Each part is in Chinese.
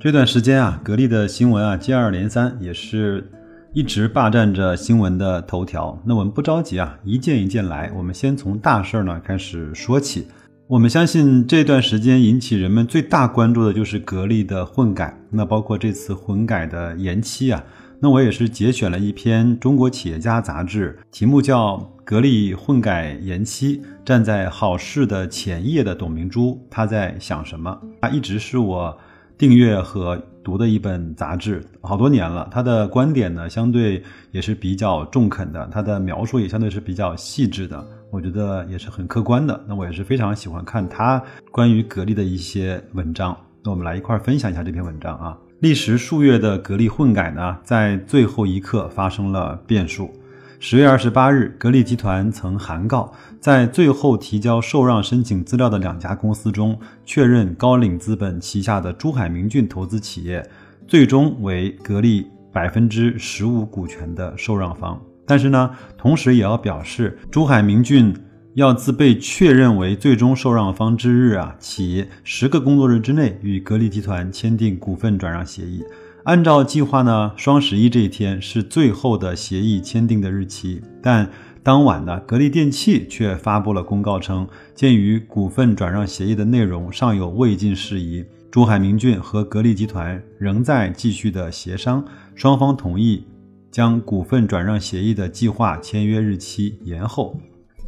这段时间啊，格力的新闻啊接二连三，也是。一直霸占着新闻的头条，那我们不着急啊，一件一件来。我们先从大事儿呢开始说起。我们相信这段时间引起人们最大关注的就是格力的混改，那包括这次混改的延期啊。那我也是节选了一篇《中国企业家》杂志，题目叫《格力混改延期》，站在好事的前夜的董明珠，他在想什么？他一直是我订阅和。读的一本杂志，好多年了。他的观点呢，相对也是比较中肯的，他的描述也相对是比较细致的，我觉得也是很客观的。那我也是非常喜欢看他关于格力的一些文章。那我们来一块分享一下这篇文章啊。历时数月的格力混改呢，在最后一刻发生了变数。十月二十八日，格力集团曾函告，在最后提交受让申请资料的两家公司中，确认高瓴资本旗下的珠海明骏投资企业最终为格力百分之十五股权的受让方。但是呢，同时也要表示，珠海明骏要自被确认为最终受让方之日啊起，十个工作日之内与格力集团签订股份转让协议。按照计划呢，双十一这一天是最后的协议签订的日期。但当晚呢，格力电器却发布了公告称，鉴于股份转让协议的内容尚有未尽事宜，珠海明骏和格力集团仍在继续的协商，双方同意将股份转让协议的计划签约日期延后。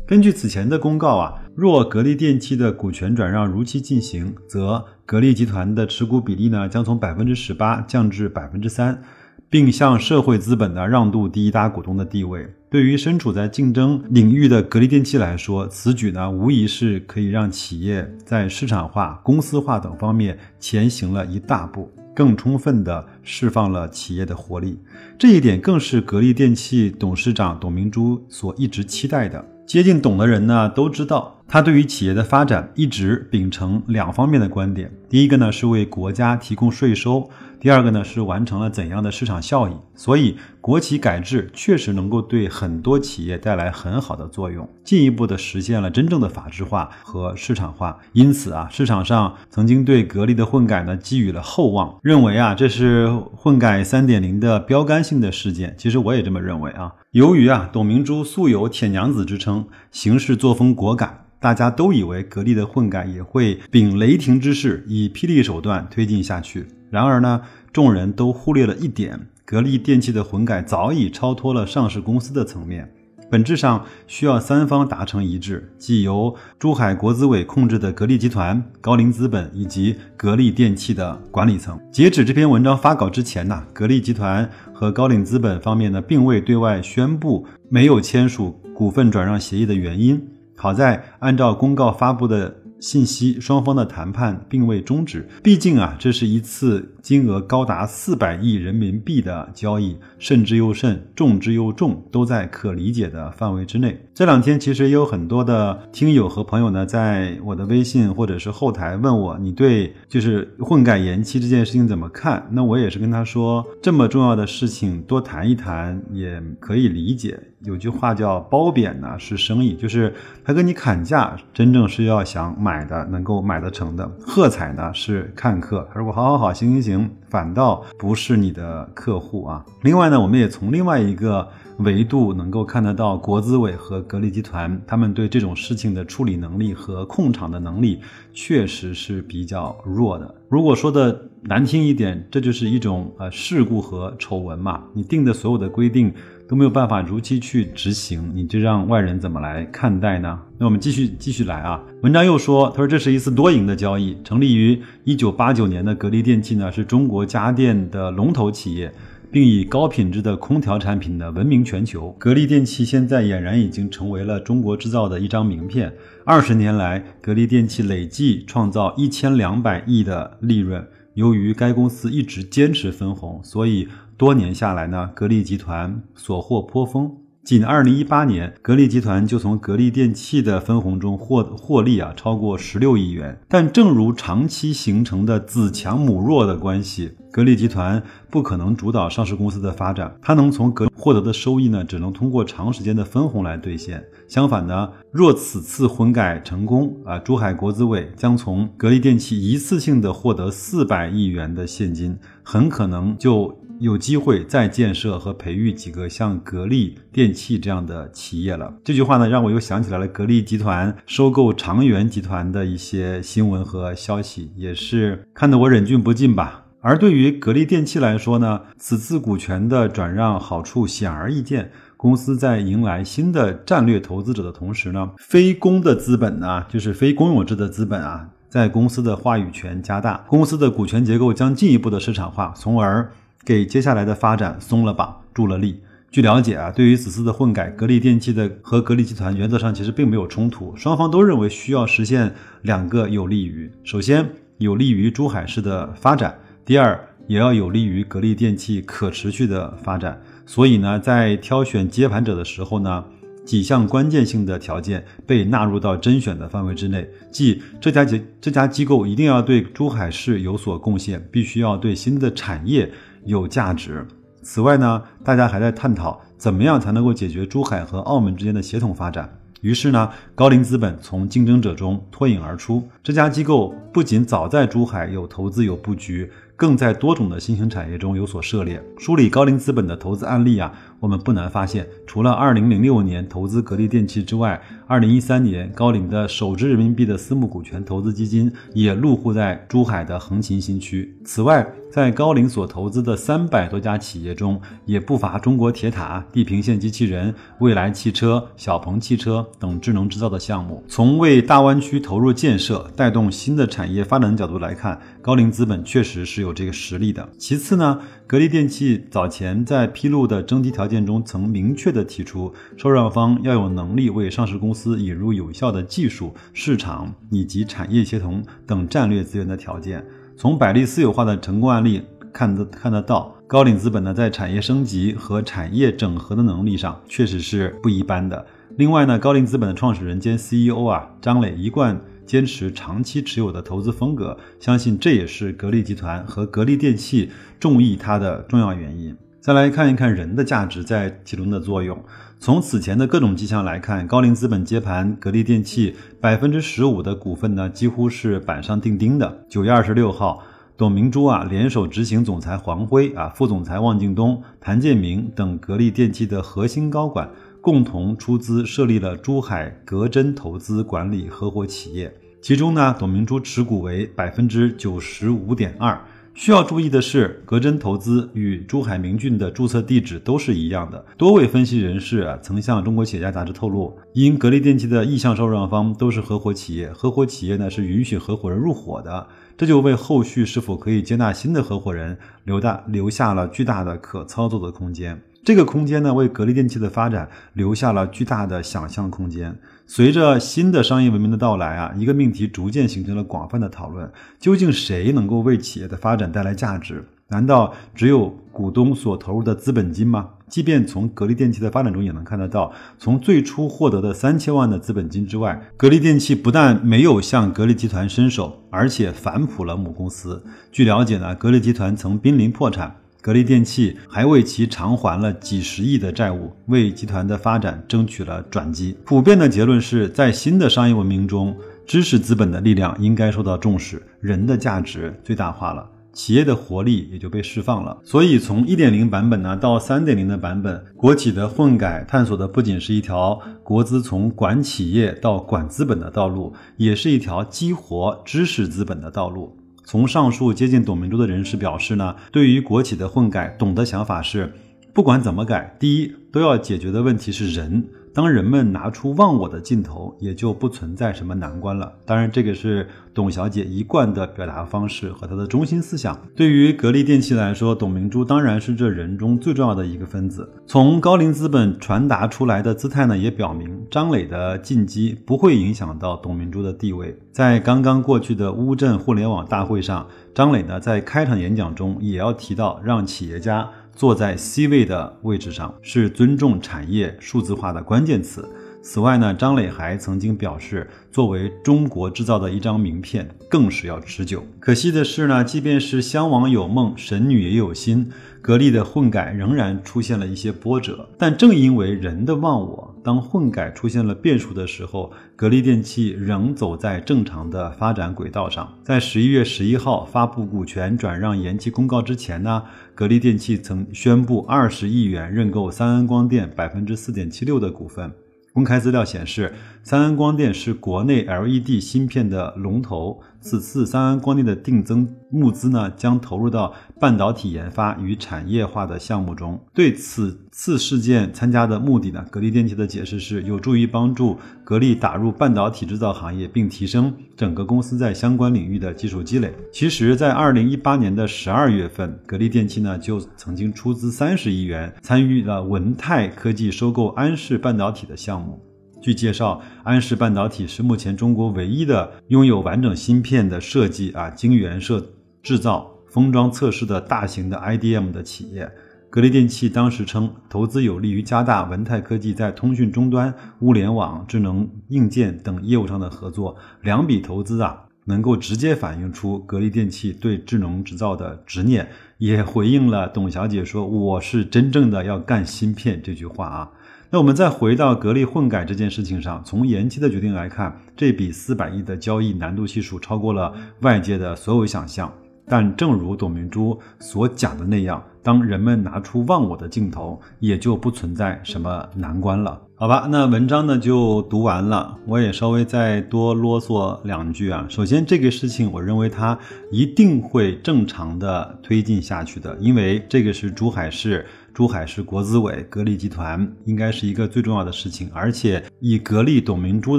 根据此前的公告啊，若格力电器的股权转让如期进行，则格力集团的持股比例呢将从百分之十八降至百分之三，并向社会资本呢让渡第一大股东的地位。对于身处在竞争领域的格力电器来说，此举呢无疑是可以让企业在市场化、公司化等方面前行了一大步，更充分地释放了企业的活力。这一点更是格力电器董事长董明珠所一直期待的。接近董的人呢，都知道他对于企业的发展一直秉承两方面的观点。第一个呢是为国家提供税收，第二个呢是完成了怎样的市场效益。所以国企改制确实能够对很多企业带来很好的作用，进一步的实现了真正的法治化和市场化。因此啊，市场上曾经对格力的混改呢寄予了厚望，认为啊这是混改三点零的标杆性的事件。其实我也这么认为啊。由于啊，董明珠素有“铁娘子”之称，行事作风果敢，大家都以为格力的混改也会秉雷霆之势，以霹雳手段推进下去。然而呢，众人都忽略了一点：格力电器的混改早已超脱了上市公司的层面。本质上需要三方达成一致，即由珠海国资委控制的格力集团、高瓴资本以及格力电器的管理层。截止这篇文章发稿之前呢，格力集团和高瓴资本方面呢，并未对外宣布没有签署股份转让协议的原因。好在按照公告发布的。信息双方的谈判并未终止，毕竟啊，这是一次金额高达四百亿人民币的交易，慎之又慎，重之又重，都在可理解的范围之内。这两天其实也有很多的听友和朋友呢，在我的微信或者是后台问我，你对就是混改延期这件事情怎么看？那我也是跟他说，这么重要的事情多谈一谈也可以理解。有句话叫褒贬呢是生意，就是他跟你砍价，真正是要想买的能够买得成的；喝彩呢是看客，如果好好好行行行，反倒不是你的客户啊。另外呢，我们也从另外一个维度能够看得到，国资委和格力集团他们对这种事情的处理能力和控场的能力确实是比较弱的。如果说的难听一点，这就是一种呃事故和丑闻嘛。你定的所有的规定。都没有办法如期去执行，你就让外人怎么来看待呢？那我们继续继续来啊。文章又说，他说这是一次多赢的交易。成立于一九八九年的格力电器呢，是中国家电的龙头企业，并以高品质的空调产品呢闻名全球。格力电器现在俨然已经成为了中国制造的一张名片。二十年来，格力电器累计创造一千两百亿的利润。由于该公司一直坚持分红，所以多年下来呢，格力集团所获颇丰。仅二零一八年，格力集团就从格力电器的分红中获获利啊，超过十六亿元。但正如长期形成的子强母弱的关系，格力集团不可能主导上市公司的发展，它能从格获得的收益呢，只能通过长时间的分红来兑现。相反呢，若此次混改成功啊，珠海国资委将从格力电器一次性的获得四百亿元的现金，很可能就。有机会再建设和培育几个像格力电器这样的企业了。这句话呢，让我又想起来了格力集团收购长源集团的一些新闻和消息，也是看得我忍俊不禁吧。而对于格力电器来说呢，此次股权的转让好处显而易见。公司在迎来新的战略投资者的同时呢，非公的资本呢，就是非公有制的资本啊，在公司的话语权加大，公司的股权结构将进一步的市场化，从而。给接下来的发展松了绑、助了力。据了解啊，对于此次的混改，格力电器的和格力集团原则上其实并没有冲突，双方都认为需要实现两个有利于：首先有利于珠海市的发展，第二也要有利于格力电器可持续的发展。所以呢，在挑选接盘者的时候呢。几项关键性的条件被纳入到甄选的范围之内，即这家机这家机构一定要对珠海市有所贡献，必须要对新的产业有价值。此外呢，大家还在探讨怎么样才能够解决珠海和澳门之间的协同发展。于是呢，高瓴资本从竞争者中脱颖而出。这家机构不仅早在珠海有投资有布局，更在多种的新兴产业中有所涉猎。梳理高瓴资本的投资案例啊。我们不难发现，除了2006年投资格力电器之外，2013年高瓴的首支人民币的私募股权投资基金也入户在珠海的横琴新区。此外，在高瓴所投资的三百多家企业中，也不乏中国铁塔、地平线机器人、蔚来汽车、小鹏汽车等智能制造的项目。从为大湾区投入建设、带动新的产业发展的角度来看，高瓴资本确实是有这个实力的。其次呢，格力电器早前在披露的征集条。件中曾明确的提出，受让方要有能力为上市公司引入有效的技术、市场以及产业协同等战略资源的条件。从百利私有化的成功案例看得看得到，高瓴资本呢在产业升级和产业整合的能力上确实是不一般的。另外呢，高瓴资本的创始人兼 CEO 啊张磊一贯坚持长期持有的投资风格，相信这也是格力集团和格力电器中意它的重要原因。再来看一看人的价值在其中的作用。从此前的各种迹象来看，高瓴资本接盘格力电器百分之十五的股份呢，几乎是板上钉钉的。九月二十六号，董明珠啊联手执行总裁黄辉啊、副总裁汪敬东、谭建明等格力电器的核心高管，共同出资设立了珠海格真投资管理合伙企业。其中呢，董明珠持股为百分之九十五点二。需要注意的是，格真投资与珠海明骏的注册地址都是一样的。多位分析人士曾向中国企业家杂志透露，因格力电器的意向受让方都是合伙企业，合伙企业呢是允许合伙人入伙的，这就为后续是否可以接纳新的合伙人留大留下了巨大的可操作的空间。这个空间呢，为格力电器的发展留下了巨大的想象空间。随着新的商业文明的到来啊，一个命题逐渐形成了广泛的讨论：究竟谁能够为企业的发展带来价值？难道只有股东所投入的资本金吗？即便从格力电器的发展中也能看得到，从最初获得的三千万的资本金之外，格力电器不但没有向格力集团伸手，而且反哺了母公司。据了解呢，格力集团曾濒临破产。格力电器还为其偿还了几十亿的债务，为集团的发展争取了转机。普遍的结论是在新的商业文明中，知识资本的力量应该受到重视，人的价值最大化了，企业的活力也就被释放了。所以，从一点零版本呢到三点零的版本，国企的混改探索的不仅是一条国资从管企业到管资本的道路，也是一条激活知识资本的道路。从上述接近董明珠的人士表示呢，对于国企的混改，董的想法是，不管怎么改，第一都要解决的问题是人。当人们拿出忘我的劲头，也就不存在什么难关了。当然，这个是董小姐一贯的表达方式和她的中心思想。对于格力电器来说，董明珠当然是这人中最重要的一个分子。从高瓴资本传达出来的姿态呢，也表明张磊的进击不会影响到董明珠的地位。在刚刚过去的乌镇互联网大会上，张磊呢在开场演讲中也要提到让企业家。坐在 C 位的位置上，是尊重产业数字化的关键词。此外呢，张磊还曾经表示，作为中国制造的一张名片，更是要持久。可惜的是呢，即便是襄王有梦，神女也有心，格力的混改仍然出现了一些波折。但正因为人的忘我，当混改出现了变数的时候，格力电器仍走在正常的发展轨道上。在十一月十一号发布股权转让延期公告之前呢，格力电器曾宣布二十亿元认购三安光电百分之四点七六的股份。公开资料显示，三安光电是国内 LED 芯片的龙头。此次三安光电的定增募资呢，将投入到半导体研发与产业化的项目中。对此次事件参加的目的呢，格力电器的解释是有助于帮助格力打入半导体制造行业，并提升整个公司在相关领域的技术积累。其实，在二零一八年的十二月份，格力电器呢就曾经出资三十亿元，参与了文泰科技收购安氏半导体的项目。据介绍，安氏半导体是目前中国唯一的拥有完整芯片的设计啊、晶圆设制造、封装测试的大型的 IDM 的企业。格力电器当时称，投资有利于加大文泰科技在通讯终端、物联网、智能硬件等业务上的合作。两笔投资啊，能够直接反映出格力电器对智能制造的执念，也回应了董小姐说“我是真正的要干芯片”这句话啊。那我们再回到格力混改这件事情上，从延期的决定来看，这笔四百亿的交易难度系数超过了外界的所有想象。但正如董明珠所讲的那样，当人们拿出忘我的镜头，也就不存在什么难关了。好吧，那文章呢就读完了，我也稍微再多啰嗦两句啊。首先，这个事情我认为它一定会正常的推进下去的，因为这个是珠海市。珠海市国资委、格力集团应该是一个最重要的事情，而且以格力董明珠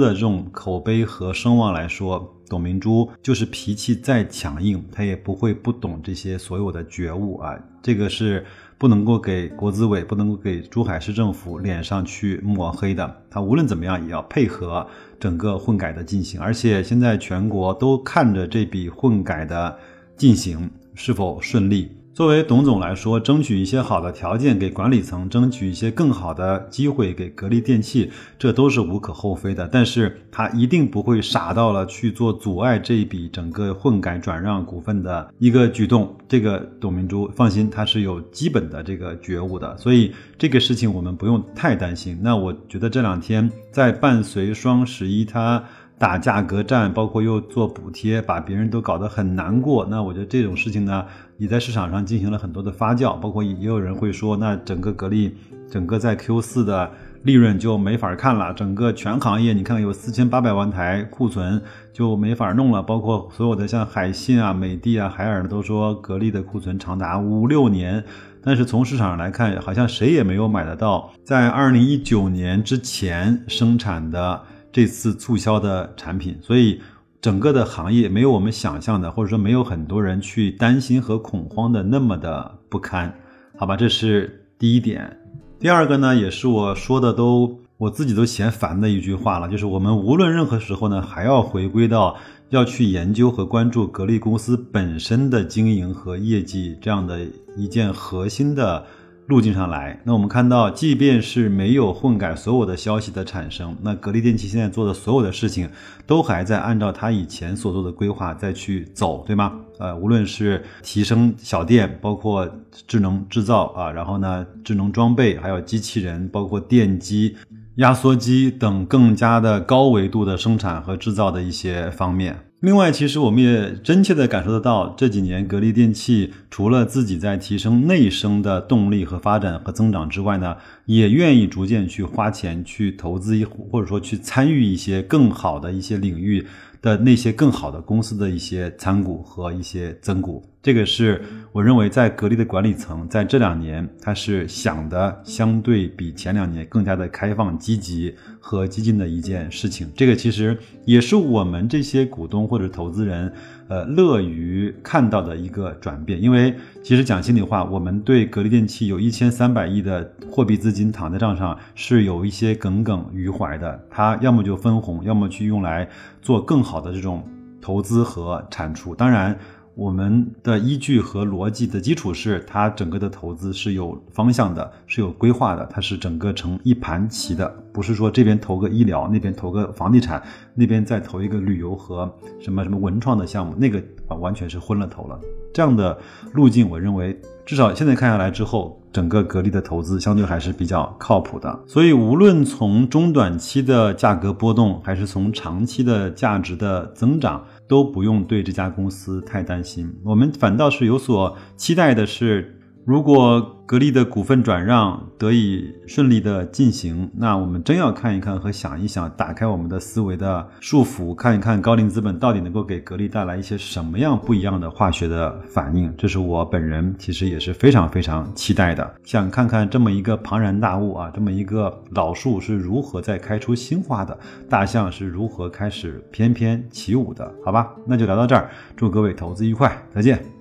的这种口碑和声望来说，董明珠就是脾气再强硬，她也不会不懂这些所有的觉悟啊，这个是不能够给国资委、不能够给珠海市政府脸上去抹黑的。他无论怎么样也要配合整个混改的进行，而且现在全国都看着这笔混改的进行是否顺利。作为董总来说，争取一些好的条件给管理层，争取一些更好的机会给格力电器，这都是无可厚非的。但是他一定不会傻到了去做阻碍这一笔整个混改转让股份的一个举动。这个董明珠放心，他是有基本的这个觉悟的，所以这个事情我们不用太担心。那我觉得这两天在伴随双十一，他。打价格战，包括又做补贴，把别人都搞得很难过。那我觉得这种事情呢，也在市场上进行了很多的发酵。包括也有人会说，那整个格力，整个在 Q 四的利润就没法看了。整个全行业，你看有四千八百万台库存就没法弄了。包括所有的像海信啊、美的啊、海尔都说格力的库存长达五六年。但是从市场上来看，好像谁也没有买得到在二零一九年之前生产的。这次促销的产品，所以整个的行业没有我们想象的，或者说没有很多人去担心和恐慌的那么的不堪，好吧，这是第一点。第二个呢，也是我说的都我自己都嫌烦的一句话了，就是我们无论任何时候呢，还要回归到要去研究和关注格力公司本身的经营和业绩这样的一件核心的。路径上来，那我们看到，即便是没有混改所有的消息的产生，那格力电器现在做的所有的事情，都还在按照它以前所做的规划再去走，对吗？呃，无论是提升小店，包括智能制造啊，然后呢，智能装备，还有机器人，包括电机、压缩机等更加的高维度的生产和制造的一些方面。另外，其实我们也真切的感受得到，这几年格力电器除了自己在提升内生的动力和发展和增长之外呢，也愿意逐渐去花钱去投资一或者说去参与一些更好的一些领域。的那些更好的公司的一些参股和一些增股，这个是我认为在格力的管理层在这两年，他是想的相对比前两年更加的开放、积极和激进的一件事情。这个其实也是我们这些股东或者投资人。呃，乐于看到的一个转变，因为其实讲心里话，我们对格力电器有一千三百亿的货币资金躺在账上，是有一些耿耿于怀的。它要么就分红，要么去用来做更好的这种投资和产出。当然。我们的依据和逻辑的基础是，它整个的投资是有方向的，是有规划的，它是整个成一盘棋的，不是说这边投个医疗，那边投个房地产，那边再投一个旅游和什么什么文创的项目，那个啊完全是昏了头了。这样的路径，我认为至少现在看下来之后，整个格力的投资相对还是比较靠谱的。所以，无论从中短期的价格波动，还是从长期的价值的增长，都不用对这家公司太担心。我们反倒是有所期待的是。如果格力的股份转让得以顺利的进行，那我们真要看一看和想一想，打开我们的思维的束缚，看一看高瓴资本到底能够给格力带来一些什么样不一样的化学的反应。这是我本人其实也是非常非常期待的，想看看这么一个庞然大物啊，这么一个老树是如何在开出新花的，大象是如何开始翩翩起舞的，好吧？那就聊到这儿，祝各位投资愉快，再见。